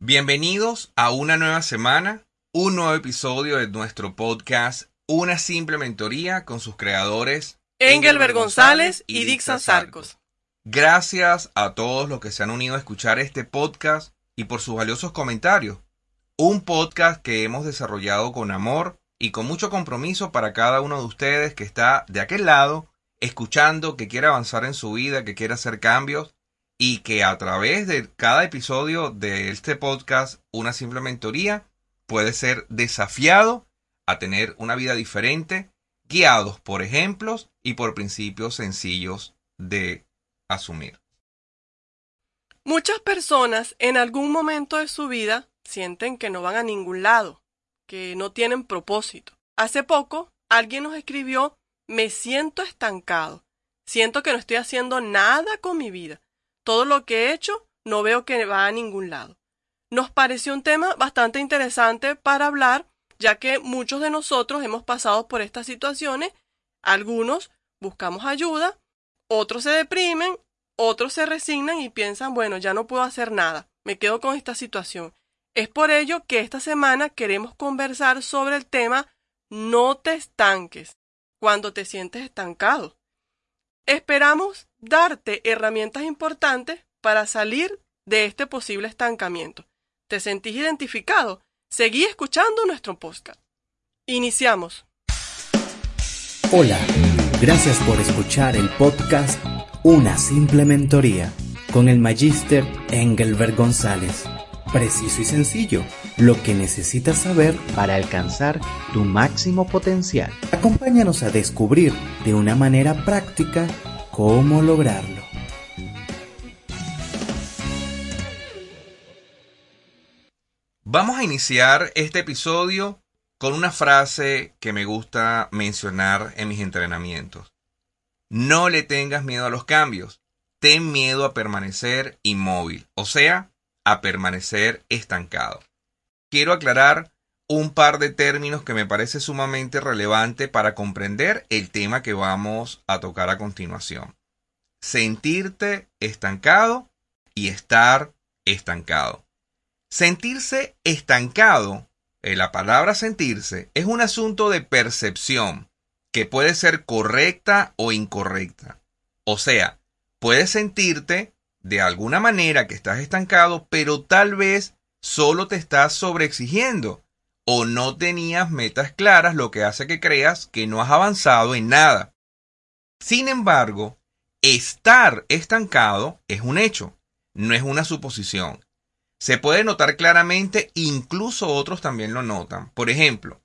Bienvenidos a una nueva semana, un nuevo episodio de nuestro podcast Una simple mentoría con sus creadores Engelbert González y Dixon Sarcos. Gracias a todos los que se han unido a escuchar este podcast y por sus valiosos comentarios. Un podcast que hemos desarrollado con amor y con mucho compromiso para cada uno de ustedes que está de aquel lado, escuchando, que quiere avanzar en su vida, que quiere hacer cambios y que a través de cada episodio de este podcast, una simple mentoría, puede ser desafiado a tener una vida diferente, guiados por ejemplos y por principios sencillos de asumir. Muchas personas en algún momento de su vida sienten que no van a ningún lado, que no tienen propósito. Hace poco alguien nos escribió, me siento estancado, siento que no estoy haciendo nada con mi vida todo lo que he hecho no veo que va a ningún lado. Nos pareció un tema bastante interesante para hablar, ya que muchos de nosotros hemos pasado por estas situaciones, algunos buscamos ayuda, otros se deprimen, otros se resignan y piensan, bueno, ya no puedo hacer nada, me quedo con esta situación. Es por ello que esta semana queremos conversar sobre el tema no te estanques cuando te sientes estancado. Esperamos darte herramientas importantes para salir de este posible estancamiento. ¿Te sentís identificado? Seguí escuchando nuestro podcast. Iniciamos. Hola, gracias por escuchar el podcast Una simple mentoría con el magíster Engelbert González. Preciso y sencillo, lo que necesitas saber para alcanzar tu máximo potencial. Acompáñanos a descubrir de una manera práctica cómo lograrlo. Vamos a iniciar este episodio con una frase que me gusta mencionar en mis entrenamientos. No le tengas miedo a los cambios, ten miedo a permanecer inmóvil, o sea, a permanecer estancado. Quiero aclarar un par de términos que me parece sumamente relevante para comprender el tema que vamos a tocar a continuación. Sentirte estancado y estar estancado. Sentirse estancado, eh, la palabra sentirse, es un asunto de percepción que puede ser correcta o incorrecta. O sea, puedes sentirte de alguna manera que estás estancado, pero tal vez solo te estás sobreexigiendo o no tenías metas claras, lo que hace que creas que no has avanzado en nada. Sin embargo, estar estancado es un hecho, no es una suposición. Se puede notar claramente, incluso otros también lo notan. Por ejemplo,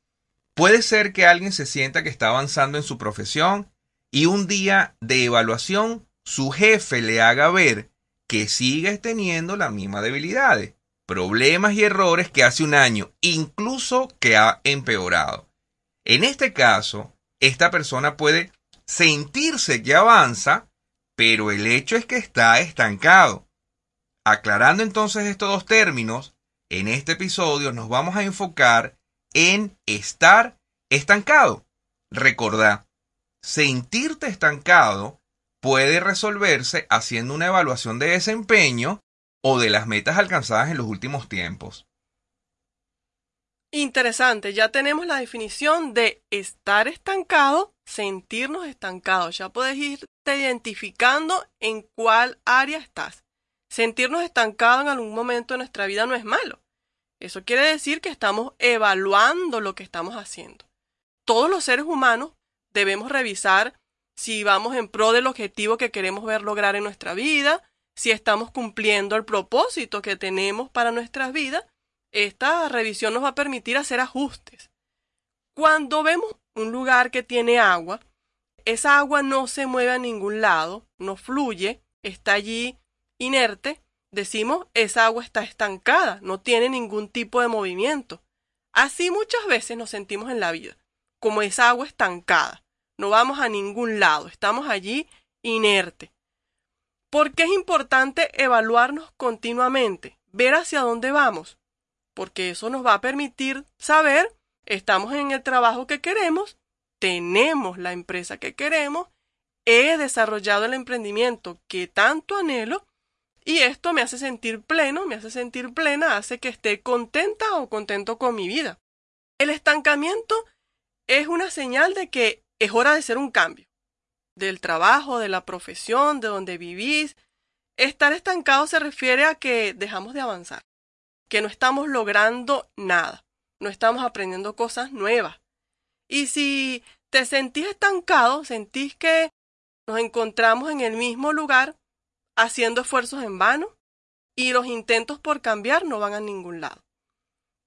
puede ser que alguien se sienta que está avanzando en su profesión y un día de evaluación su jefe le haga ver que sigues teniendo las mismas debilidades, problemas y errores que hace un año, incluso que ha empeorado. En este caso, esta persona puede sentirse que avanza, pero el hecho es que está estancado. Aclarando entonces estos dos términos, en este episodio nos vamos a enfocar en estar estancado. Recordá, sentirte estancado puede resolverse haciendo una evaluación de desempeño o de las metas alcanzadas en los últimos tiempos. Interesante, ya tenemos la definición de estar estancado, sentirnos estancados. Ya puedes irte identificando en cuál área estás. Sentirnos estancados en algún momento de nuestra vida no es malo. Eso quiere decir que estamos evaluando lo que estamos haciendo. Todos los seres humanos debemos revisar si vamos en pro del objetivo que queremos ver lograr en nuestra vida, si estamos cumpliendo el propósito que tenemos para nuestras vidas, esta revisión nos va a permitir hacer ajustes. Cuando vemos un lugar que tiene agua, esa agua no se mueve a ningún lado, no fluye, está allí inerte, decimos esa agua está estancada, no tiene ningún tipo de movimiento. Así muchas veces nos sentimos en la vida, como esa agua estancada no vamos a ningún lado, estamos allí inerte. ¿Por qué es importante evaluarnos continuamente, ver hacia dónde vamos? Porque eso nos va a permitir saber, estamos en el trabajo que queremos, tenemos la empresa que queremos, he desarrollado el emprendimiento que tanto anhelo, y esto me hace sentir pleno, me hace sentir plena, hace que esté contenta o contento con mi vida. El estancamiento es una señal de que es hora de hacer un cambio. Del trabajo, de la profesión, de donde vivís. Estar estancado se refiere a que dejamos de avanzar, que no estamos logrando nada, no estamos aprendiendo cosas nuevas. Y si te sentís estancado, sentís que nos encontramos en el mismo lugar haciendo esfuerzos en vano y los intentos por cambiar no van a ningún lado.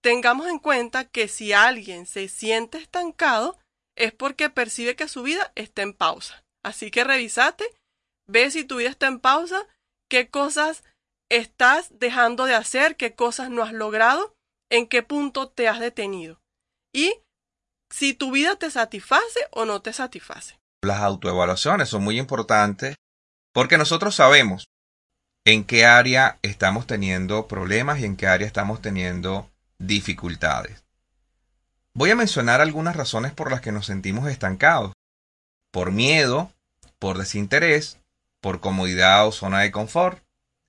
Tengamos en cuenta que si alguien se siente estancado es porque percibe que su vida está en pausa. Así que revisate, ve si tu vida está en pausa, qué cosas estás dejando de hacer, qué cosas no has logrado, en qué punto te has detenido. Y si tu vida te satisface o no te satisface. Las autoevaluaciones son muy importantes porque nosotros sabemos en qué área estamos teniendo problemas y en qué área estamos teniendo dificultades. Voy a mencionar algunas razones por las que nos sentimos estancados. Por miedo, por desinterés, por comodidad o zona de confort.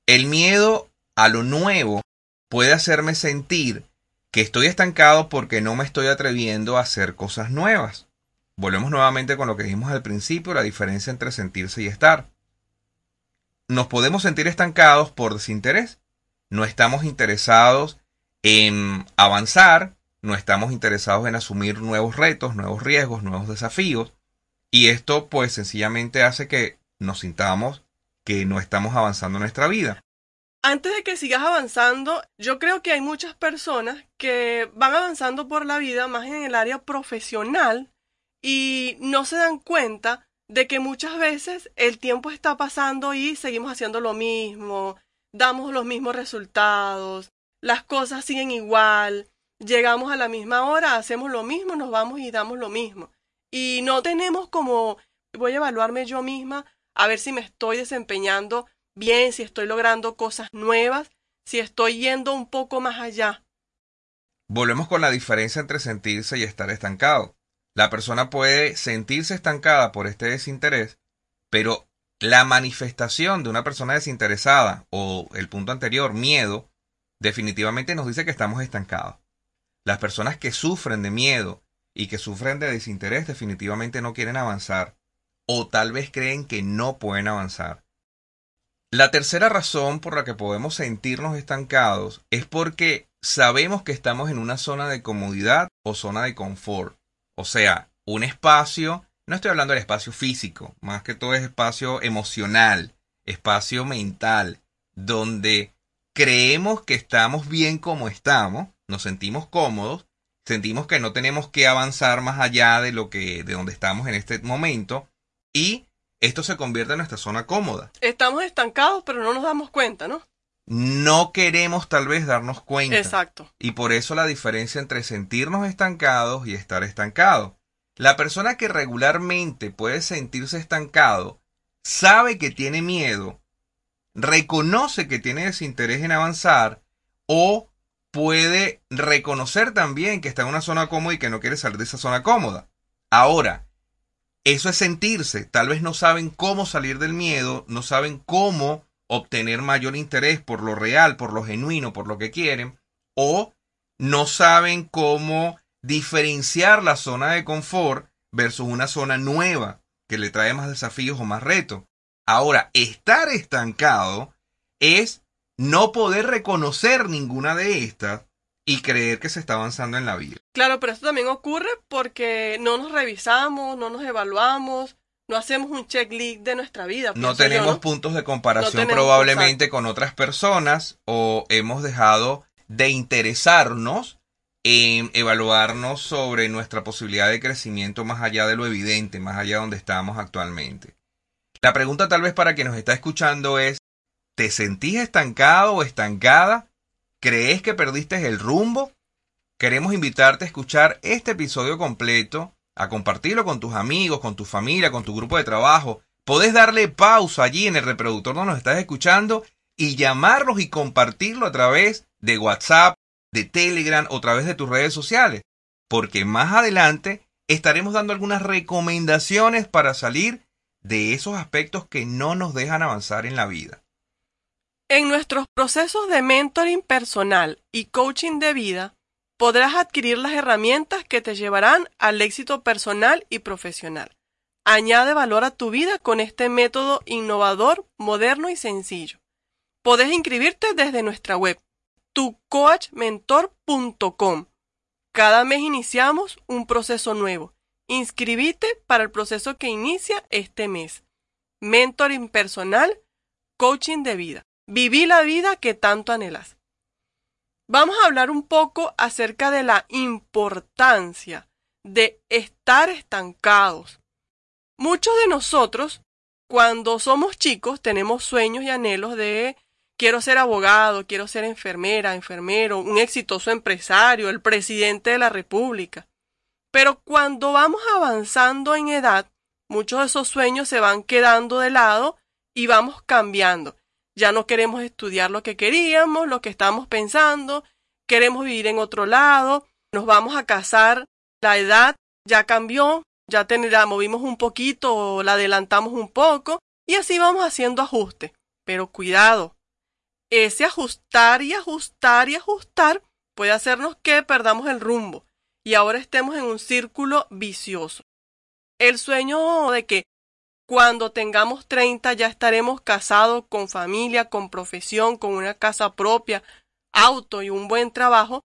El miedo a lo nuevo puede hacerme sentir que estoy estancado porque no me estoy atreviendo a hacer cosas nuevas. Volvemos nuevamente con lo que dijimos al principio, la diferencia entre sentirse y estar nos podemos sentir estancados por desinterés. No estamos interesados en avanzar, no estamos interesados en asumir nuevos retos, nuevos riesgos, nuevos desafíos. Y esto pues sencillamente hace que nos sintamos que no estamos avanzando en nuestra vida. Antes de que sigas avanzando, yo creo que hay muchas personas que van avanzando por la vida más en el área profesional y no se dan cuenta de que muchas veces el tiempo está pasando y seguimos haciendo lo mismo, damos los mismos resultados, las cosas siguen igual, llegamos a la misma hora, hacemos lo mismo, nos vamos y damos lo mismo. Y no tenemos como, voy a evaluarme yo misma, a ver si me estoy desempeñando bien, si estoy logrando cosas nuevas, si estoy yendo un poco más allá. Volvemos con la diferencia entre sentirse y estar estancado. La persona puede sentirse estancada por este desinterés, pero la manifestación de una persona desinteresada o el punto anterior, miedo, definitivamente nos dice que estamos estancados. Las personas que sufren de miedo y que sufren de desinterés definitivamente no quieren avanzar o tal vez creen que no pueden avanzar. La tercera razón por la que podemos sentirnos estancados es porque sabemos que estamos en una zona de comodidad o zona de confort. O sea, un espacio, no estoy hablando del espacio físico, más que todo es espacio emocional, espacio mental, donde creemos que estamos bien como estamos, nos sentimos cómodos, sentimos que no tenemos que avanzar más allá de lo que de donde estamos en este momento y esto se convierte en nuestra zona cómoda. Estamos estancados, pero no nos damos cuenta, ¿no? no queremos tal vez darnos cuenta. Exacto. Y por eso la diferencia entre sentirnos estancados y estar estancados. La persona que regularmente puede sentirse estancado sabe que tiene miedo, reconoce que tiene desinterés en avanzar o puede reconocer también que está en una zona cómoda y que no quiere salir de esa zona cómoda. Ahora, eso es sentirse. Tal vez no saben cómo salir del miedo, no saben cómo obtener mayor interés por lo real, por lo genuino, por lo que quieren, o no saben cómo diferenciar la zona de confort versus una zona nueva que le trae más desafíos o más retos. Ahora, estar estancado es no poder reconocer ninguna de estas y creer que se está avanzando en la vida. Claro, pero esto también ocurre porque no nos revisamos, no nos evaluamos, no hacemos un checklist de nuestra vida. No tenemos puntos de comparación probablemente con otras personas o hemos dejado de interesarnos en evaluarnos sobre nuestra posibilidad de crecimiento más allá de lo evidente, más allá de donde estamos actualmente. La pregunta tal vez para quien nos está escuchando es, ¿te sentís estancado o estancada? ¿Crees que perdiste el rumbo? Queremos invitarte a escuchar este episodio completo a compartirlo con tus amigos, con tu familia, con tu grupo de trabajo. Podés darle pausa allí en el reproductor donde nos estás escuchando y llamarlos y compartirlo a través de WhatsApp, de Telegram o a través de tus redes sociales. Porque más adelante estaremos dando algunas recomendaciones para salir de esos aspectos que no nos dejan avanzar en la vida. En nuestros procesos de mentoring personal y coaching de vida, podrás adquirir las herramientas que te llevarán al éxito personal y profesional. Añade valor a tu vida con este método innovador, moderno y sencillo. Podés inscribirte desde nuestra web, tucoachmentor.com. Cada mes iniciamos un proceso nuevo. Inscribite para el proceso que inicia este mes. Mentoring personal, coaching de vida. Viví la vida que tanto anhelas. Vamos a hablar un poco acerca de la importancia de estar estancados. Muchos de nosotros, cuando somos chicos, tenemos sueños y anhelos de quiero ser abogado, quiero ser enfermera, enfermero, un exitoso empresario, el presidente de la República. Pero cuando vamos avanzando en edad, muchos de esos sueños se van quedando de lado y vamos cambiando ya no queremos estudiar lo que queríamos, lo que estamos pensando, queremos vivir en otro lado, nos vamos a casar, la edad ya cambió, ya la movimos un poquito o la adelantamos un poco y así vamos haciendo ajustes. Pero cuidado, ese ajustar y ajustar y ajustar puede hacernos que perdamos el rumbo y ahora estemos en un círculo vicioso. El sueño de que cuando tengamos 30 ya estaremos casados con familia, con profesión, con una casa propia, auto y un buen trabajo.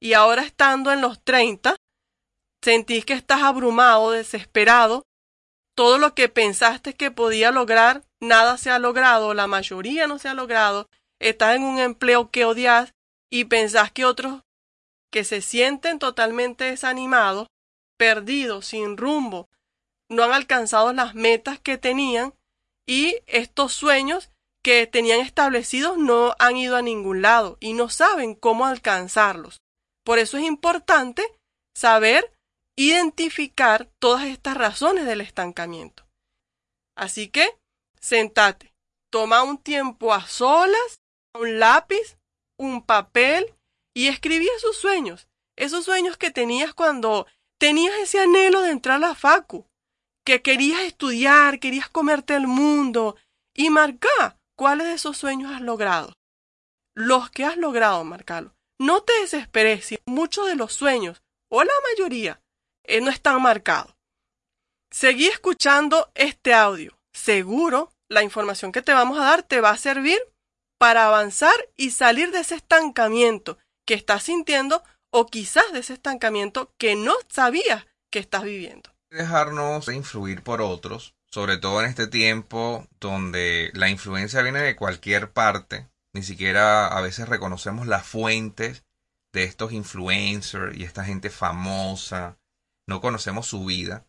Y ahora estando en los 30, sentís que estás abrumado, desesperado. Todo lo que pensaste que podía lograr, nada se ha logrado, la mayoría no se ha logrado. Estás en un empleo que odias y pensás que otros que se sienten totalmente desanimados, perdidos, sin rumbo, no han alcanzado las metas que tenían y estos sueños que tenían establecidos no han ido a ningún lado y no saben cómo alcanzarlos. Por eso es importante saber identificar todas estas razones del estancamiento. Así que, sentate, toma un tiempo a solas, un lápiz, un papel y escribí esos sueños, esos sueños que tenías cuando tenías ese anhelo de entrar a la facu, que querías estudiar, querías comerte el mundo y marca cuáles de esos sueños has logrado. Los que has logrado, marcalo. No te desesperes si muchos de los sueños, o la mayoría, eh, no están marcados. Seguí escuchando este audio. Seguro la información que te vamos a dar te va a servir para avanzar y salir de ese estancamiento que estás sintiendo o quizás de ese estancamiento que no sabías que estás viviendo dejarnos influir por otros, sobre todo en este tiempo donde la influencia viene de cualquier parte, ni siquiera a veces reconocemos las fuentes de estos influencers y esta gente famosa, no conocemos su vida.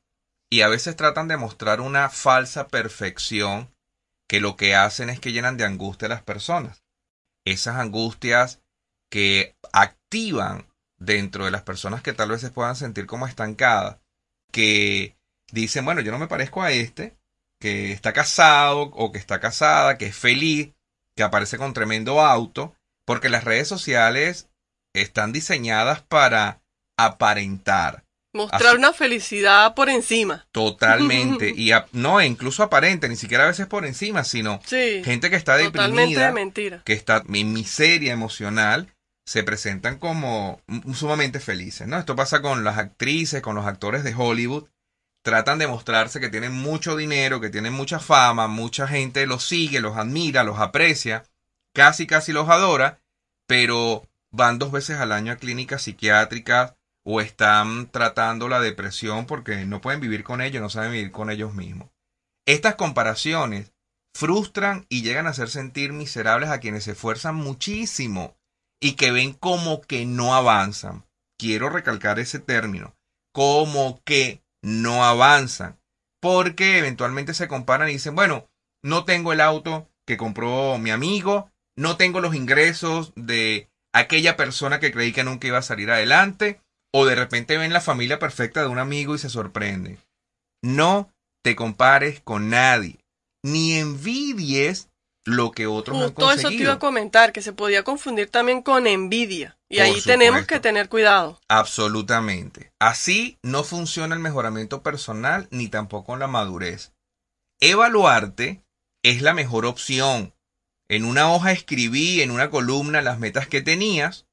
Y a veces tratan de mostrar una falsa perfección que lo que hacen es que llenan de angustia a las personas. Esas angustias que activan dentro de las personas que tal vez se puedan sentir como estancadas que dicen, bueno, yo no me parezco a este, que está casado o que está casada, que es feliz, que aparece con tremendo auto, porque las redes sociales están diseñadas para aparentar. Mostrar una felicidad por encima. Totalmente. y no, incluso aparente, ni siquiera a veces por encima, sino gente que está deprimida, mentira. que está en miseria emocional se presentan como sumamente felices, ¿no? Esto pasa con las actrices, con los actores de Hollywood. Tratan de mostrarse que tienen mucho dinero, que tienen mucha fama, mucha gente los sigue, los admira, los aprecia, casi casi los adora, pero van dos veces al año a clínicas psiquiátricas o están tratando la depresión porque no pueden vivir con ellos, no saben vivir con ellos mismos. Estas comparaciones frustran y llegan a hacer sentir miserables a quienes se esfuerzan muchísimo y que ven como que no avanzan. Quiero recalcar ese término, como que no avanzan, porque eventualmente se comparan y dicen, bueno, no tengo el auto que compró mi amigo, no tengo los ingresos de aquella persona que creí que nunca iba a salir adelante, o de repente ven la familia perfecta de un amigo y se sorprenden. No te compares con nadie, ni envidies lo que otros han conseguido. Todo eso te iba a comentar, que se podía confundir también con envidia. Y ahí tenemos que tener cuidado. Absolutamente. Así no funciona el mejoramiento personal ni tampoco la madurez. Evaluarte es la mejor opción. en una hoja escribí en una columna las metas que tenías,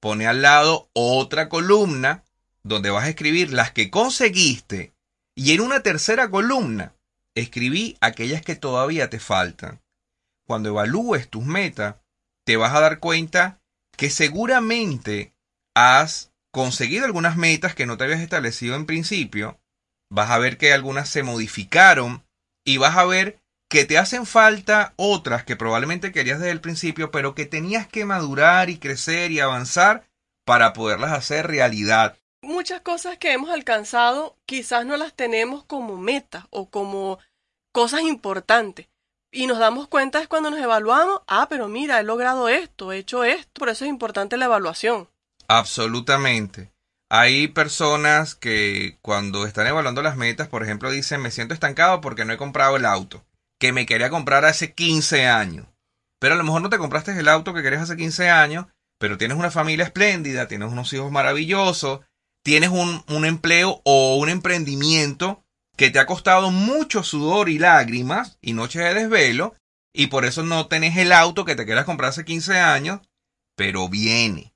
pone al lado otra columna donde vas a escribir las que conseguiste y en una tercera columna escribí aquellas que todavía te faltan. Cuando evalúes tus metas, te vas a dar cuenta que seguramente has conseguido algunas metas que no te habías establecido en principio, vas a ver que algunas se modificaron y vas a ver que te hacen falta otras que probablemente querías desde el principio, pero que tenías que madurar y crecer y avanzar para poderlas hacer realidad. Muchas cosas que hemos alcanzado quizás no las tenemos como meta o como cosas importantes. Y nos damos cuenta es cuando nos evaluamos, ah, pero mira, he logrado esto, he hecho esto, por eso es importante la evaluación. Absolutamente. Hay personas que cuando están evaluando las metas, por ejemplo, dicen, me siento estancado porque no he comprado el auto que me quería comprar hace 15 años. Pero a lo mejor no te compraste el auto que querías hace 15 años, pero tienes una familia espléndida, tienes unos hijos maravillosos, tienes un, un empleo o un emprendimiento que te ha costado mucho sudor y lágrimas y noches de desvelo, y por eso no tenés el auto que te quieras comprar hace 15 años, pero viene.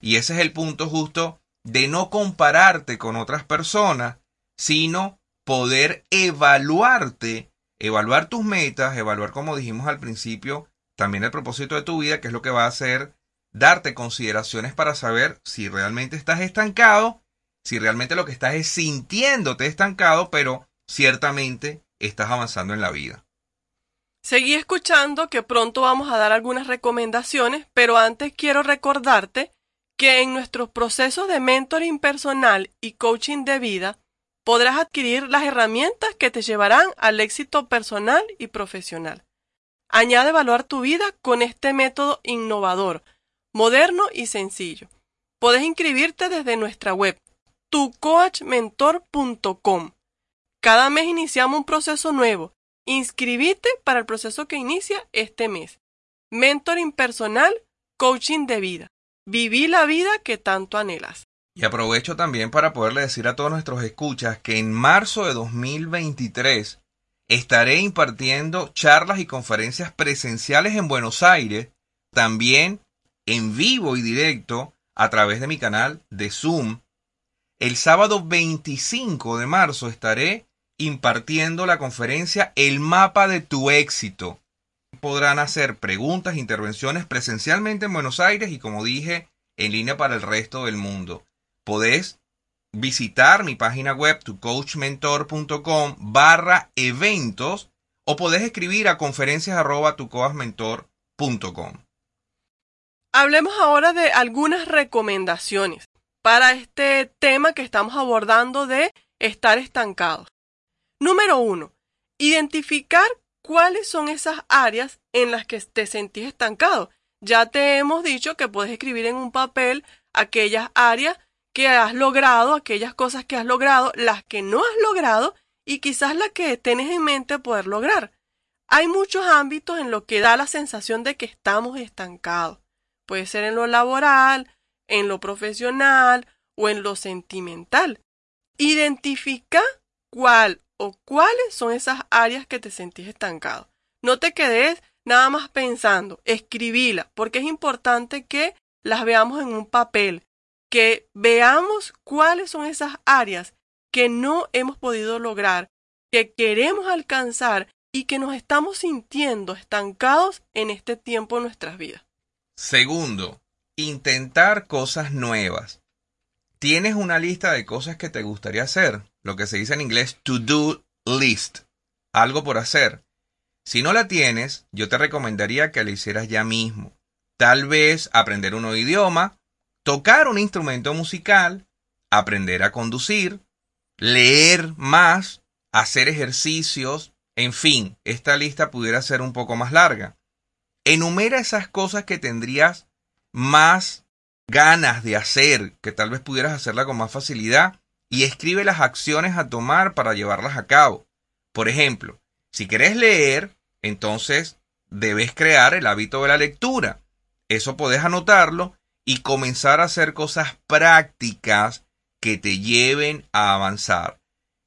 Y ese es el punto justo de no compararte con otras personas, sino poder evaluarte evaluar tus metas, evaluar como dijimos al principio, también el propósito de tu vida, que es lo que va a hacer darte consideraciones para saber si realmente estás estancado, si realmente lo que estás es sintiéndote estancado, pero ciertamente estás avanzando en la vida. Seguí escuchando que pronto vamos a dar algunas recomendaciones, pero antes quiero recordarte que en nuestros procesos de mentoring personal y coaching de vida podrás adquirir las herramientas que te llevarán al éxito personal y profesional. Añade evaluar tu vida con este método innovador, moderno y sencillo. Puedes inscribirte desde nuestra web, tucoachmentor.com. Cada mes iniciamos un proceso nuevo. Inscribite para el proceso que inicia este mes. Mentoring personal, coaching de vida. Viví la vida que tanto anhelas. Y aprovecho también para poderle decir a todos nuestros escuchas que en marzo de 2023 estaré impartiendo charlas y conferencias presenciales en Buenos Aires, también en vivo y directo a través de mi canal de Zoom. El sábado 25 de marzo estaré impartiendo la conferencia El mapa de tu éxito. Podrán hacer preguntas, intervenciones presencialmente en Buenos Aires y como dije, en línea para el resto del mundo podés visitar mi página web tucoachmentor.com barra eventos o podés escribir a conferencias arroba. Hablemos ahora de algunas recomendaciones para este tema que estamos abordando de estar estancados. Número uno, identificar cuáles son esas áreas en las que te sentís estancado. Ya te hemos dicho que puedes escribir en un papel aquellas áreas que has logrado, aquellas cosas que has logrado, las que no has logrado y quizás las que tienes en mente poder lograr. Hay muchos ámbitos en los que da la sensación de que estamos estancados. Puede ser en lo laboral, en lo profesional o en lo sentimental. Identifica cuál o cuáles son esas áreas que te sentís estancado. No te quedes nada más pensando, escribíla, porque es importante que las veamos en un papel, que veamos cuáles son esas áreas que no hemos podido lograr, que queremos alcanzar y que nos estamos sintiendo estancados en este tiempo de nuestras vidas. Segundo, intentar cosas nuevas. Tienes una lista de cosas que te gustaría hacer, lo que se dice en inglés to do list, algo por hacer. Si no la tienes, yo te recomendaría que la hicieras ya mismo. Tal vez aprender un nuevo idioma, tocar un instrumento musical, aprender a conducir, leer más, hacer ejercicios, en fin, esta lista pudiera ser un poco más larga. Enumera esas cosas que tendrías más ganas de hacer, que tal vez pudieras hacerla con más facilidad, y escribe las acciones a tomar para llevarlas a cabo. Por ejemplo, si querés leer, entonces debes crear el hábito de la lectura. Eso podés anotarlo y comenzar a hacer cosas prácticas que te lleven a avanzar.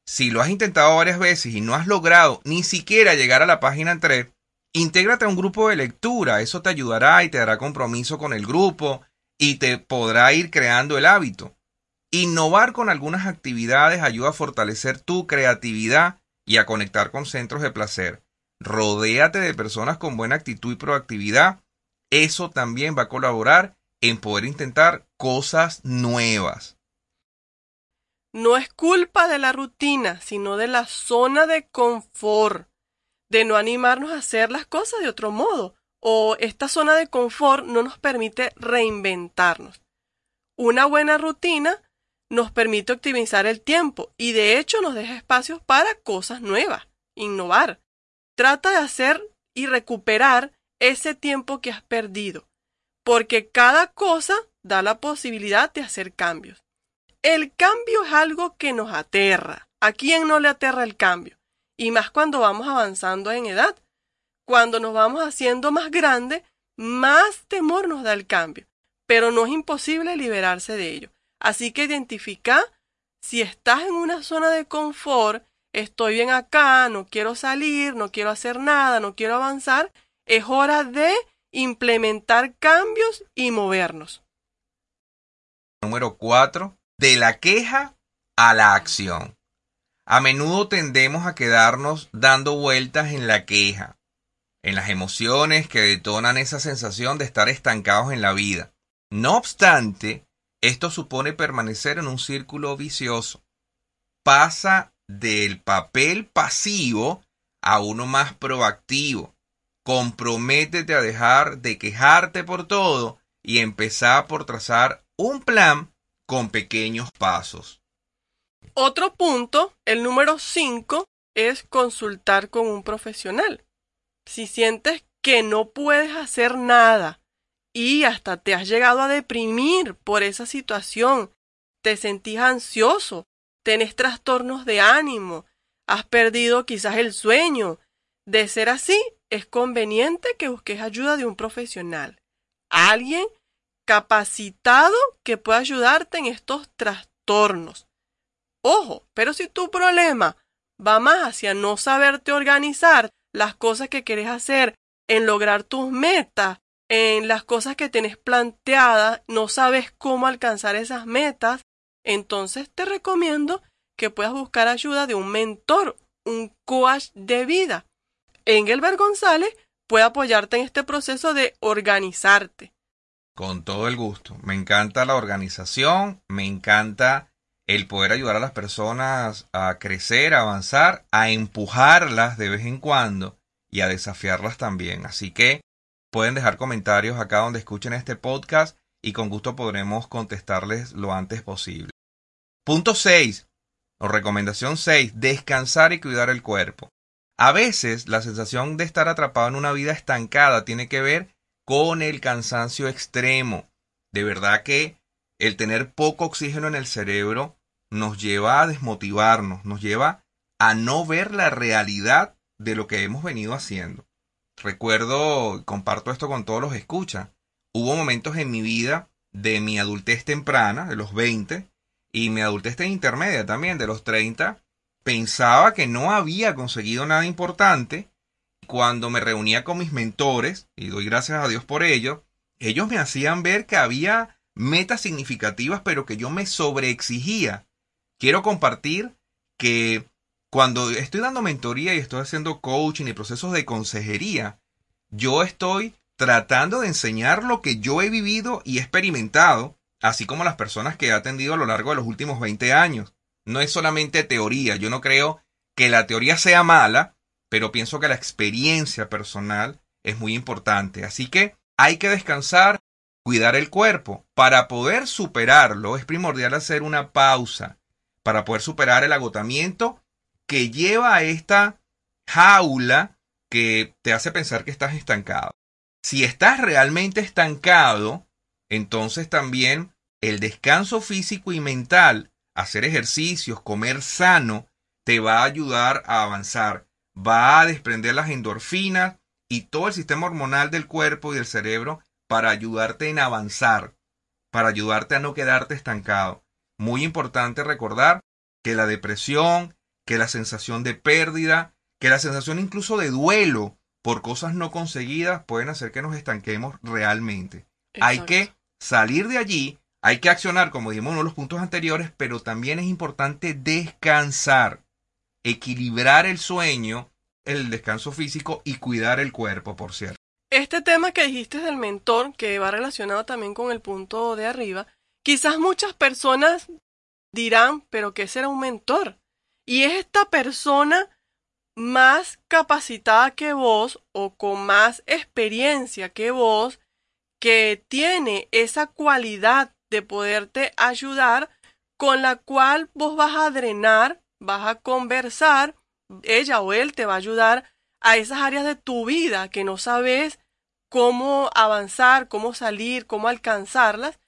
Si lo has intentado varias veces y no has logrado ni siquiera llegar a la página 3, Intégrate a un grupo de lectura, eso te ayudará y te dará compromiso con el grupo y te podrá ir creando el hábito. Innovar con algunas actividades ayuda a fortalecer tu creatividad y a conectar con centros de placer. Rodéate de personas con buena actitud y proactividad. Eso también va a colaborar en poder intentar cosas nuevas. No es culpa de la rutina, sino de la zona de confort, de no animarnos a hacer las cosas de otro modo, o esta zona de confort no nos permite reinventarnos. Una buena rutina nos permite optimizar el tiempo y de hecho nos deja espacios para cosas nuevas, innovar. Trata de hacer y recuperar ese tiempo que has perdido porque cada cosa da la posibilidad de hacer cambios. El cambio es algo que nos aterra. ¿A quién no le aterra el cambio? Y más cuando vamos avanzando en edad. Cuando nos vamos haciendo más grandes, más temor nos da el cambio. Pero no es imposible liberarse de ello. Así que identifica si estás en una zona de confort, estoy bien acá, no quiero salir, no quiero hacer nada, no quiero avanzar, es hora de implementar cambios y movernos. Número 4. De la queja a la acción. A menudo tendemos a quedarnos dando vueltas en la queja, en las emociones que detonan esa sensación de estar estancados en la vida. No obstante, esto supone permanecer en un círculo vicioso. Pasa del papel pasivo a uno más proactivo, comprométete a dejar de quejarte por todo y empezar por trazar un plan con pequeños pasos. Otro punto, el número 5, es consultar con un profesional. Si sientes que no puedes hacer nada y hasta te has llegado a deprimir por esa situación, te sentís ansioso, tenés trastornos de ánimo, has perdido quizás el sueño, de ser así, es conveniente que busques ayuda de un profesional, alguien capacitado que pueda ayudarte en estos trastornos. Ojo, pero si tu problema va más hacia no saberte organizar las cosas que quieres hacer, en lograr tus metas, en las cosas que tienes planteadas, no sabes cómo alcanzar esas metas, entonces te recomiendo que puedas buscar ayuda de un mentor, un coach de vida. Engelbert González puede apoyarte en este proceso de organizarte. Con todo el gusto. Me encanta la organización, me encanta el poder ayudar a las personas a crecer, a avanzar, a empujarlas de vez en cuando y a desafiarlas también. Así que pueden dejar comentarios acá donde escuchen este podcast y con gusto podremos contestarles lo antes posible. Punto 6 o recomendación 6. Descansar y cuidar el cuerpo. A veces la sensación de estar atrapado en una vida estancada tiene que ver con el cansancio extremo. De verdad que el tener poco oxígeno en el cerebro nos lleva a desmotivarnos, nos lleva a no ver la realidad de lo que hemos venido haciendo. Recuerdo, comparto esto con todos los escuchas, hubo momentos en mi vida de mi adultez temprana, de los 20, y mi adultez intermedia también, de los 30, pensaba que no había conseguido nada importante. Cuando me reunía con mis mentores, y doy gracias a Dios por ello, ellos me hacían ver que había metas significativas, pero que yo me sobreexigía. Quiero compartir que cuando estoy dando mentoría y estoy haciendo coaching y procesos de consejería, yo estoy tratando de enseñar lo que yo he vivido y experimentado, así como las personas que he atendido a lo largo de los últimos 20 años no es solamente teoría. Yo no creo que la teoría sea mala, pero pienso que la experiencia personal es muy importante. Así que hay que descansar, cuidar el cuerpo. Para poder superarlo es primordial hacer una pausa, para poder superar el agotamiento que lleva a esta jaula que te hace pensar que estás estancado. Si estás realmente estancado, entonces también el descanso físico y mental hacer ejercicios, comer sano, te va a ayudar a avanzar, va a desprender las endorfinas y todo el sistema hormonal del cuerpo y del cerebro para ayudarte en avanzar, para ayudarte a no quedarte estancado. Muy importante recordar que la depresión, que la sensación de pérdida, que la sensación incluso de duelo por cosas no conseguidas pueden hacer que nos estanquemos realmente. Hay que salir de allí, hay que accionar, como dijimos en uno de los puntos anteriores, pero también es importante descansar, equilibrar el sueño, el descanso físico y cuidar el cuerpo, por cierto. Este tema que dijiste del mentor, que va relacionado también con el punto de arriba, quizás muchas personas dirán, pero ¿qué será un mentor? Y es esta persona más capacitada que vos o con más experiencia que vos que tiene esa cualidad de poderte ayudar con la cual vos vas a drenar, vas a conversar, ella o él te va a ayudar a esas áreas de tu vida que no sabes cómo avanzar, cómo salir, cómo alcanzarlas.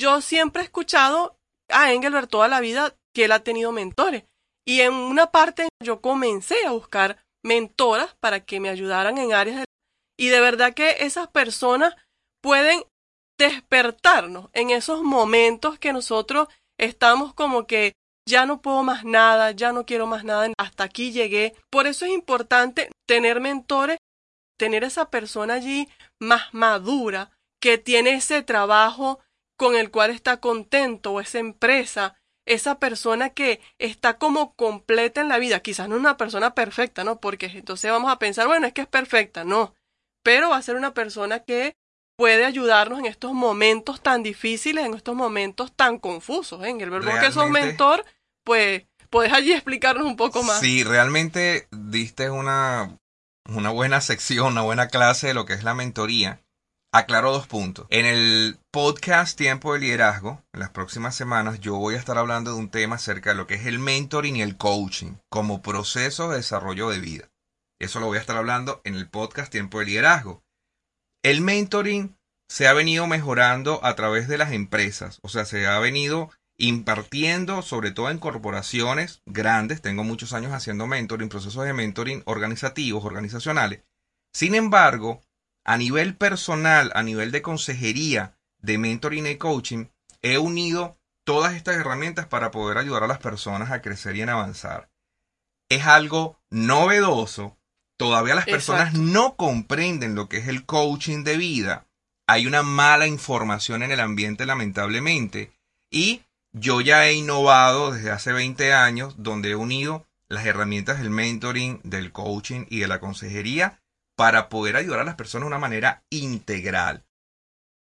Yo siempre he escuchado a Engelbert toda la vida que él ha tenido mentores. Y en una parte yo comencé a buscar mentoras para que me ayudaran en áreas de... Y de verdad que esas personas pueden despertarnos en esos momentos que nosotros estamos como que ya no puedo más nada, ya no quiero más nada, hasta aquí llegué. Por eso es importante tener mentores, tener esa persona allí más madura, que tiene ese trabajo con el cual está contento o esa empresa, esa persona que está como completa en la vida, quizás no una persona perfecta, ¿no? Porque entonces vamos a pensar, bueno, es que es perfecta, no, pero va a ser una persona que puede ayudarnos en estos momentos tan difíciles, en estos momentos tan confusos. ¿eh? En el verbo que sos mentor, pues puedes allí explicarnos un poco más. Sí, realmente diste una, una buena sección, una buena clase de lo que es la mentoría. Aclaro dos puntos. En el podcast Tiempo de Liderazgo, en las próximas semanas, yo voy a estar hablando de un tema acerca de lo que es el mentoring y el coaching como proceso de desarrollo de vida. Eso lo voy a estar hablando en el podcast Tiempo de Liderazgo. El mentoring se ha venido mejorando a través de las empresas, o sea, se ha venido impartiendo sobre todo en corporaciones grandes. Tengo muchos años haciendo mentoring, procesos de mentoring organizativos, organizacionales. Sin embargo, a nivel personal, a nivel de consejería, de mentoring y coaching, he unido todas estas herramientas para poder ayudar a las personas a crecer y en avanzar. Es algo novedoso. Todavía las personas Exacto. no comprenden lo que es el coaching de vida. Hay una mala información en el ambiente, lamentablemente. Y yo ya he innovado desde hace 20 años, donde he unido las herramientas del mentoring, del coaching y de la consejería para poder ayudar a las personas de una manera integral.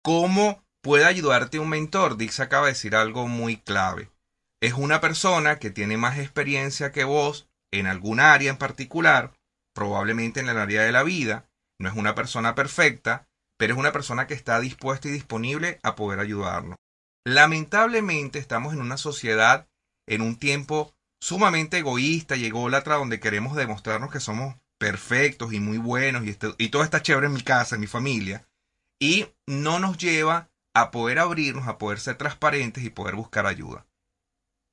¿Cómo puede ayudarte un mentor? Dix acaba de decir algo muy clave. Es una persona que tiene más experiencia que vos en algún área en particular, probablemente en el área de la vida. No es una persona perfecta, pero es una persona que está dispuesta y disponible a poder ayudarnos. Lamentablemente estamos en una sociedad, en un tiempo sumamente egoísta y ególatra donde queremos demostrarnos que somos perfectos y muy buenos y, todo está chévere en mi casa, en mi familia, y no nos lleva a poder abrirnos, a poder ser transparentes y poder buscar ayuda.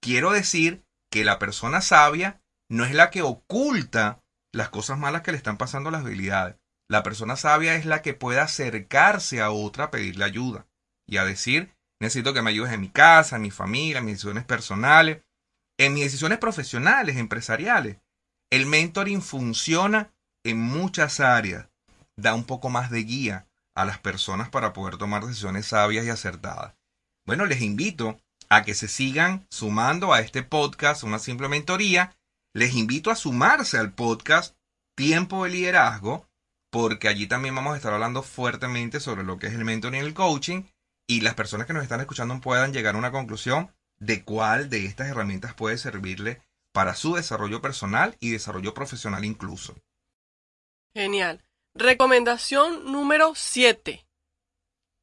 Quiero decir que la persona sabia no es la que oculta las cosas malas que le están pasando a las habilidades. La persona sabia es la que puede acercarse a otra a pedirle ayuda y a decir, necesito que me ayudes en mi casa, en mi familia, en mis decisiones personales, en mis decisiones profesionales, empresariales. El mentoring funciona en muchas áreas, da un poco más de guía a las personas para poder tomar decisiones sabias y acertadas. Bueno, les invito a que se sigan sumando a este podcast, una simple mentoría. Les invito a sumarse al podcast Tiempo de Liderazgo, porque allí también vamos a estar hablando fuertemente sobre lo que es el mentoring y el coaching, y las personas que nos están escuchando puedan llegar a una conclusión de cuál de estas herramientas puede servirle para su desarrollo personal y desarrollo profesional incluso. Genial. Recomendación número 7.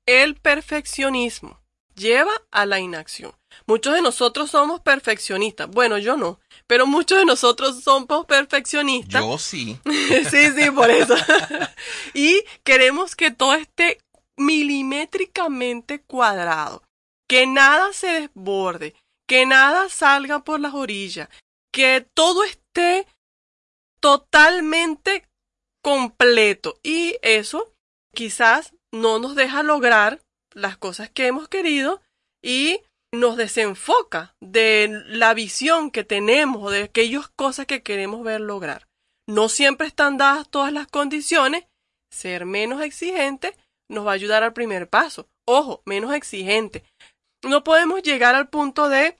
El perfeccionismo lleva a la inacción. Muchos de nosotros somos perfeccionistas. Bueno, yo no, pero muchos de nosotros somos perfeccionistas. Yo sí. sí, sí, por eso. y queremos que todo esté milimétricamente cuadrado, que nada se desborde, que nada salga por las orillas, que todo esté totalmente completo. Y eso quizás no nos deja lograr las cosas que hemos querido y nos desenfoca de la visión que tenemos, de aquellas cosas que queremos ver lograr. no siempre están dadas todas las condiciones, ser menos exigente nos va a ayudar al primer paso. Ojo, menos exigente. No podemos llegar al punto de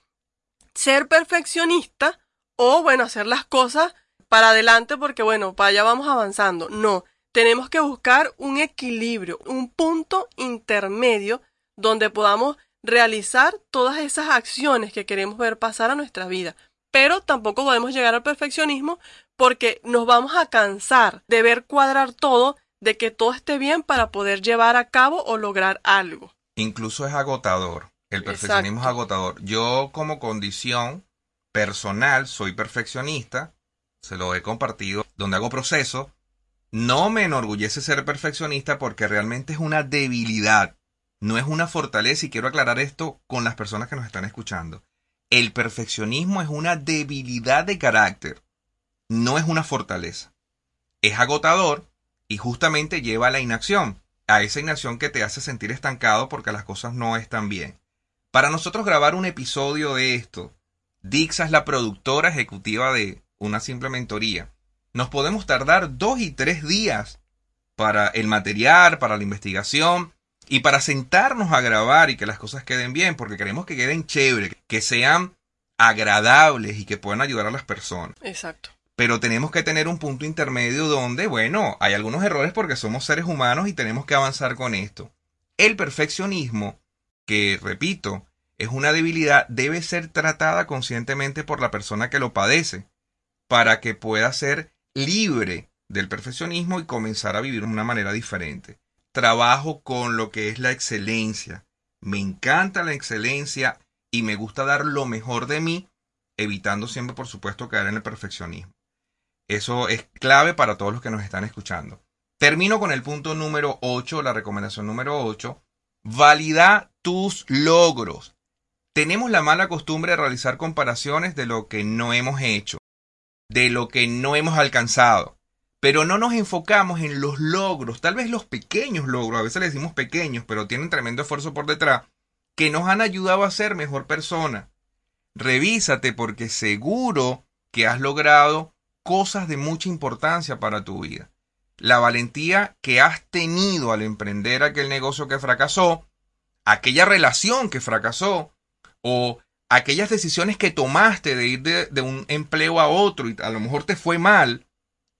ser perfeccionista o, bueno, hacer las cosas para adelante porque, bueno, para allá vamos avanzando. No, tenemos que buscar un equilibrio, un punto intermedio donde podamos realizar todas esas acciones que queremos ver pasar a nuestra vida. Pero tampoco podemos llegar al perfeccionismo porque nos vamos a cansar de ver cuadrar todo, de que todo esté bien para poder llevar a cabo o lograr algo. Incluso es agotador. El perfeccionismo es agotador. Yo como condición personal soy perfeccionista, se lo he compartido, donde hago proceso. No me enorgullece ser perfeccionista porque realmente es una debilidad, no es una fortaleza y quiero aclarar esto con las personas que nos están escuchando. El perfeccionismo es una debilidad de carácter, no es una fortaleza. Es agotador y justamente lleva a la inacción, a esa inacción que te hace sentir estancado porque las cosas no están bien. Para nosotros grabar un episodio de esto, Dixa es la productora ejecutiva de Una Simple Mentoría. Nos podemos tardar dos y tres días para el material, para la investigación y para sentarnos a grabar y que las cosas queden bien, porque queremos que queden chévere, que sean agradables y que puedan ayudar a las personas. Exacto. Pero tenemos que tener un punto intermedio donde, bueno, hay algunos errores porque somos seres humanos y tenemos que avanzar con esto. El perfeccionismo que, repito, es una debilidad, debe ser tratada conscientemente por la persona que lo padece, para que pueda ser libre del perfeccionismo y comenzar a vivir de una manera diferente. Trabajo con lo que es la excelencia. Me encanta la excelencia y me gusta dar lo mejor de mí, evitando siempre, por supuesto, caer en el perfeccionismo. Eso es clave para todos los que nos están escuchando. Termino con el punto número 8, la recomendación número 8, Valida tus logros. Tenemos la mala costumbre de realizar comparaciones de lo que no hemos hecho, de lo que no hemos alcanzado, pero no nos enfocamos en los logros, tal vez los pequeños logros, a veces le decimos pequeños, pero tienen tremendo esfuerzo por detrás, que nos han ayudado a ser mejor persona. Revísate porque seguro que has logrado cosas de mucha importancia para tu vida la valentía que has tenido al emprender aquel negocio que fracasó, aquella relación que fracasó, o aquellas decisiones que tomaste de ir de, un empleo a otro y a lo mejor te fue mal,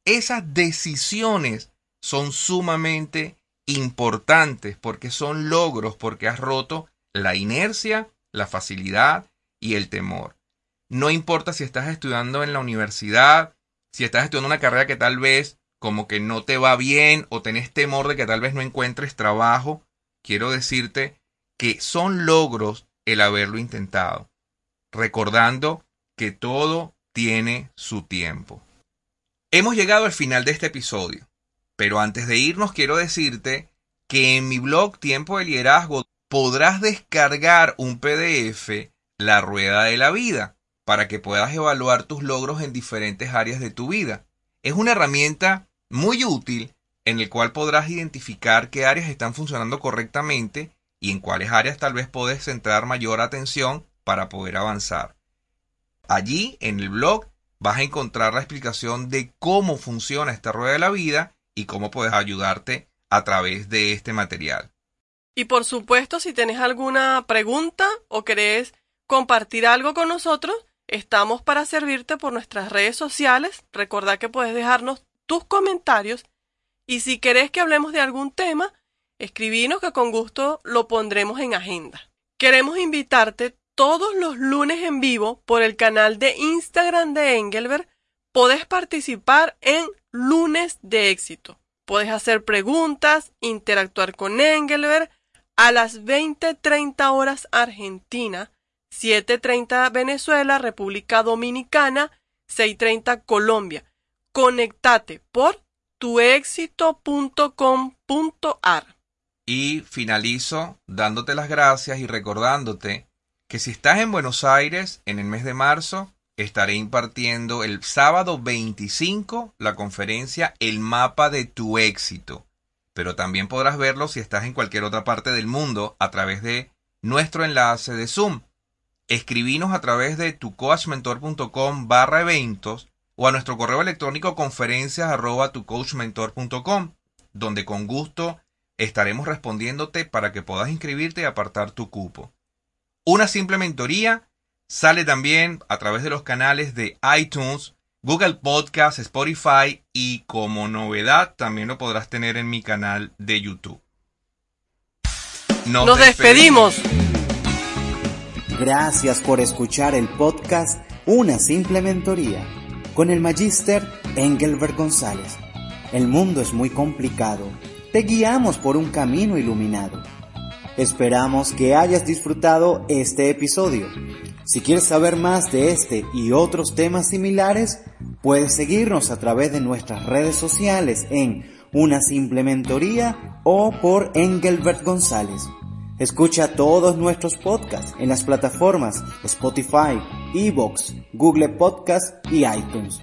esas decisiones son sumamente importantes porque son logros, porque has roto la inercia, la facilidad y el temor. No importa si estás estudiando en la universidad, si estás estudiando una carrera que tal vez como que no te va bien o tenés temor de que tal vez no encuentres trabajo, quiero decirte que son logros el haberlo intentado, recordando que todo tiene su tiempo. Hemos llegado al final de este episodio, pero antes de irnos quiero decirte que en mi blog Tiempo de Liderazgo podrás descargar un PDF, La Rueda de la Vida, para que puedas evaluar tus logros en diferentes áreas de tu vida. Es una herramienta muy útil en el cual podrás identificar qué áreas están funcionando correctamente y en cuáles áreas tal vez puedes centrar mayor atención para poder avanzar. Allí, en el blog, vas a encontrar la explicación de cómo funciona esta rueda de la vida y cómo puedes ayudarte a través de este material. Y por supuesto, si tienes alguna pregunta o querés compartir algo con nosotros, estamos para servirte por nuestras redes sociales. Recuerda que puedes dejarnos tus comentarios y si querés que hablemos de algún tema, escribinos que con gusto lo pondremos en agenda. Queremos invitarte todos los lunes en vivo por el canal de Instagram de Engelbert. Podés participar en Lunes de Éxito. Puedes hacer preguntas, interactuar con Engelbert a las 20:30 horas Argentina, 7:30 Venezuela, República Dominicana, 6:30 Colombia conectate por tuexito.com.ar. Y finalizo dándote las gracias y recordándote que si estás en Buenos Aires en el mes de marzo, estaré impartiendo el sábado 25 la conferencia El mapa de tu éxito. Pero también podrás verlo si estás en cualquier otra parte del mundo a través de nuestro enlace de Zoom. Escribinos a través de tucoachmentor.com barra eventos o a nuestro correo electrónico conferencias arroba tucoachmentor.com, donde con gusto estaremos respondiéndote para que puedas inscribirte y apartar tu cupo. Una simple mentoría sale también a través de los canales de iTunes, Google Podcast, Spotify y como novedad también lo podrás tener en mi canal de YouTube. Nos, despedimos. Gracias por escuchar el podcast Una simple mentoría con el magíster Engelbert González. El mundo es muy complicado. Te guiamos por un camino iluminado. Esperamos que hayas disfrutado este episodio. Si quieres saber más de este y otros temas similares, puedes seguirnos a través de nuestras redes sociales en Una Simple Mentoría o por Engelbert González. Escucha todos nuestros podcasts en las plataformas Spotify, Evox, Google Podcast y iTunes.